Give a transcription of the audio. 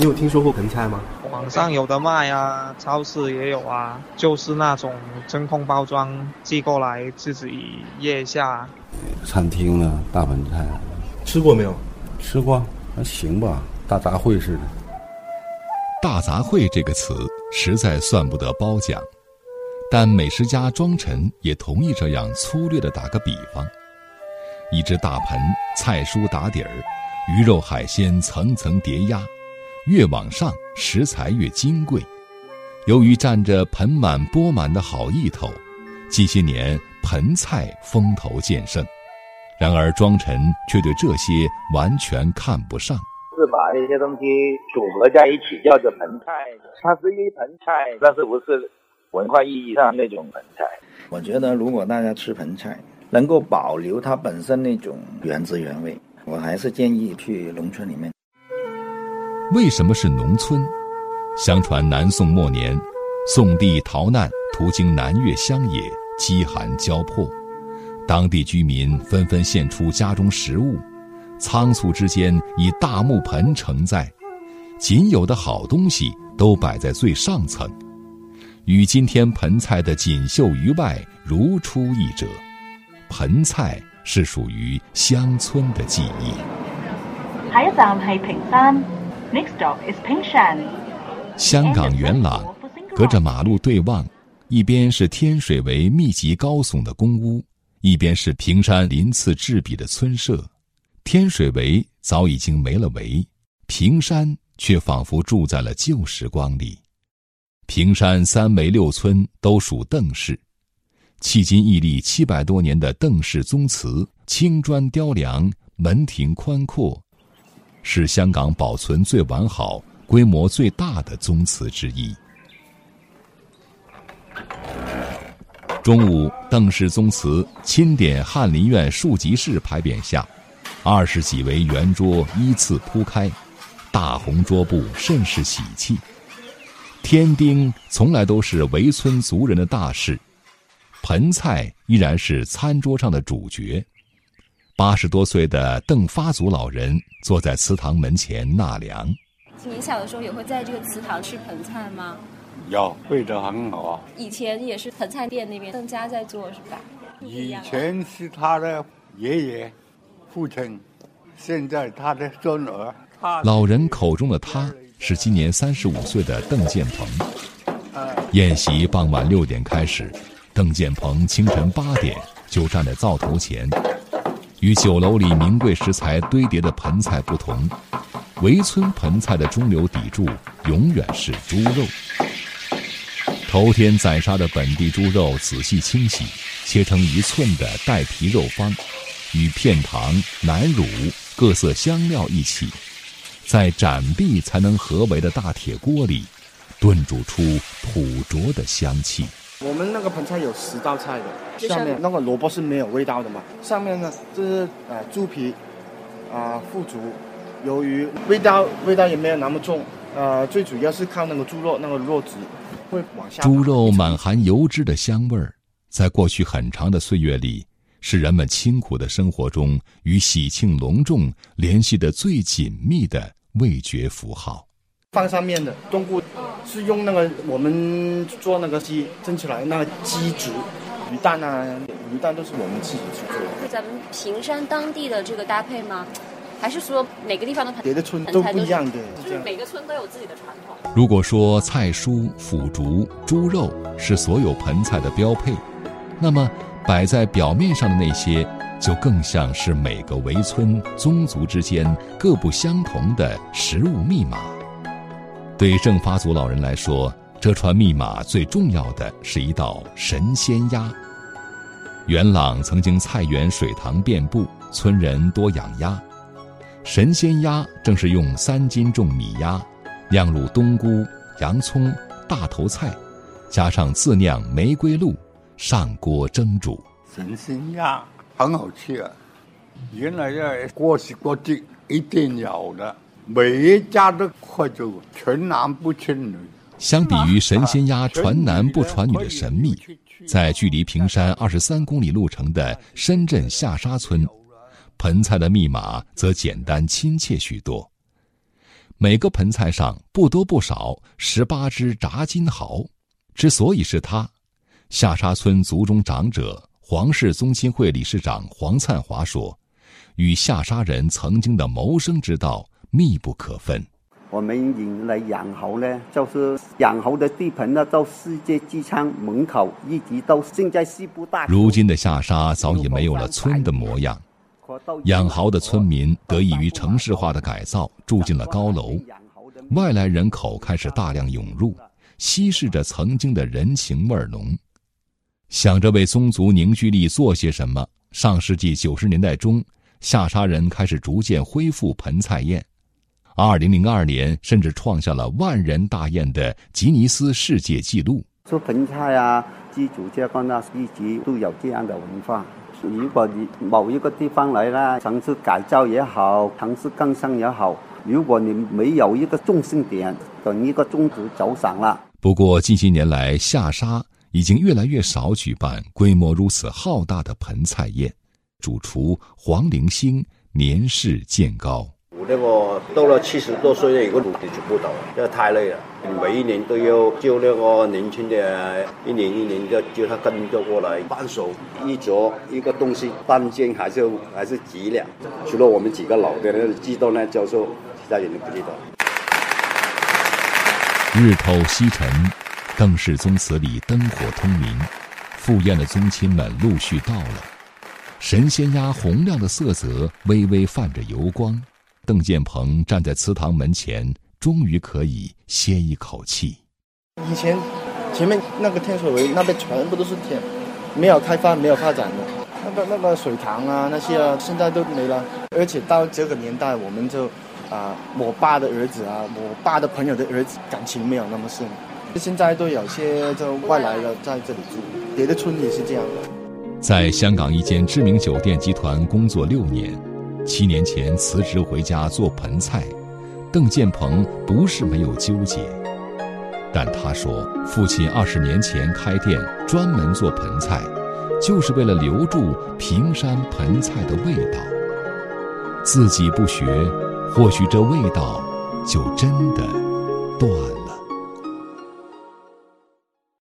你有听说过盆菜吗？网上有的卖啊，超市也有啊，就是那种真空包装寄过来自己腌下。餐厅的大盆菜，吃过没有？吃过，还行吧，大杂烩似的。大杂烩这个词实在算不得褒奖，但美食家庄臣也同意这样粗略的打个比方：一只大盆，菜蔬打底儿，鱼肉海鲜层层叠压，越往上食材越金贵。由于占着盆满钵满的好意头，近些年盆菜风头渐盛。然而庄臣却对这些完全看不上。是把一些东西组合在一起，叫做盆菜。它是一盆菜，但是不是文化意义上那种盆菜。我觉得，如果大家吃盆菜，能够保留它本身那种原汁原味，我还是建议去农村里面。为什么是农村？相传南宋末年，宋帝逃难途经南岳乡野，饥寒交迫，当地居民纷纷献出家中食物。仓促之间，以大木盆承载，仅有的好东西都摆在最上层，与今天盆菜的锦绣于外如出一辙。盆菜是属于乡村的记忆。下一站系平山，Next stop is Pingshan。香港元朗，隔着马路对望，一边是天水围密集高耸的公屋，一边是平山鳞次栉比的村舍。天水围早已经没了围，平山却仿佛住在了旧时光里。平山三围六村都属邓氏，迄今屹立七百多年的邓氏宗祠，青砖雕梁，门庭宽阔，是香港保存最完好、规模最大的宗祠之一。中午，邓氏宗祠钦点翰林院庶吉士牌匾下。二十几围圆桌依次铺开，大红桌布甚是喜气。添丁从来都是围村族人的大事，盆菜依然是餐桌上的主角。八十多岁的邓发祖老人坐在祠堂门前纳凉。您小的时候也会在这个祠堂吃盆菜吗？有，味道很好啊。以前也是盆菜店那边邓家在做是吧？以前是他的爷爷。父亲，现在他的孙儿。老人口中的他是今年三十五岁的邓建鹏。宴席傍晚六点开始，邓建鹏清晨八点就站在灶头前。与酒楼里名贵食材堆叠的盆菜不同，围村盆菜的中流砥柱永远是猪肉。头天宰杀的本地猪肉仔细清洗，切成一寸的带皮肉方。与片糖、南乳、各色香料一起，在斩壁才能合围的大铁锅里，炖煮出朴拙的香气。我们那个盆菜有十道菜的，下面那个萝卜是没有味道的嘛？上面呢，这是呃猪皮，啊腐竹，鱿鱼味道味道也没有那么重，呃最主要是靠那个猪肉那个肉质会往下。猪肉满含油脂的香味儿，在过去很长的岁月里。是人们清苦的生活中与喜庆隆重联系的最紧密的味觉符号。放上面的冬菇是用那个我们做那个鸡蒸起来那个鸡汁，鱼蛋啊，鱼蛋都是我们自己去做。是咱们平山当地的这个搭配吗？还是说每个地方的别的村都不一样的？就是每个村都有自己的传统。如果说菜蔬、腐竹、猪肉是所有盆菜的标配，那么。摆在表面上的那些，就更像是每个围村宗族之间各不相同的食物密码。对郑发祖老人来说，这串密码最重要的是一道神仙鸭。元朗曾经菜园水塘遍布，村人多养鸭。神仙鸭正是用三斤重米鸭，酿入冬菇、洋葱、大头菜，加上自酿玫瑰露。上锅蒸煮，神仙鸭很好吃啊！原来要过时过节一定有的，每一家都快做，传男不传女。相比于神仙鸭传男不传女的神秘，在距离平山二十三公里路程的深圳下沙村，盆菜的密码则简单亲切许多。每个盆菜上不多不少十八只炸金蚝。之所以是他，下沙村族中长者黄氏宗亲会理事长黄灿华说，与下沙人曾经的谋生之道密不可分。我们引来养蚝呢，就是养蚝的地盘呢，到世界机场门口，一直到现在西部大。如今的下沙早已没有了村的模样，养蚝的村民得益于城市化的改造，住进了高楼，外来人口开始大量涌入，稀释着曾经的人情味浓。想着为宗族凝聚力做些什么，上世纪九十年代中，下沙人开始逐渐恢复盆菜宴。二零零二年，甚至创下了万人大宴的吉尼斯世界纪录。做盆菜啊，基础这个呢，一直都有这样的文化。如果你某一个地方来了，城市改造也好，城市更新也好，如果你没有一个中心点，等一个宗旨走散了。不过近些年来，下沙已经越来越少举办规模如此浩大的盆菜宴。主厨黄灵星年事渐高。那个到了七十多岁，一个努力就不到，这太累了。每一年都要叫那个年轻的，一年一年就叫他跟着过来扳手，一着一个东西半斤还是还是几两。除了我们几个老的那知道呢，教授其他人都不知道。日头西沉，邓氏宗祠里灯火通明，赴宴的宗亲们陆续到了，神仙鸭洪亮的色泽微微泛着油光。邓建鹏站在祠堂门前，终于可以歇一口气。以前前面那个天水围那边全部都是田，没有开发、没有发展的。那个那个水塘啊，那些啊，现在都没了。而且到这个年代，我们就啊，我爸的儿子啊，我爸的朋友的儿子，感情没有那么深。现在都有些就外来的在这里住，别的村也是这样的。在香港一间知名酒店集团工作六年。七年前辞职回家做盆菜，邓建鹏不是没有纠结，但他说，父亲二十年前开店专门做盆菜，就是为了留住平山盆菜的味道。自己不学，或许这味道就真的断。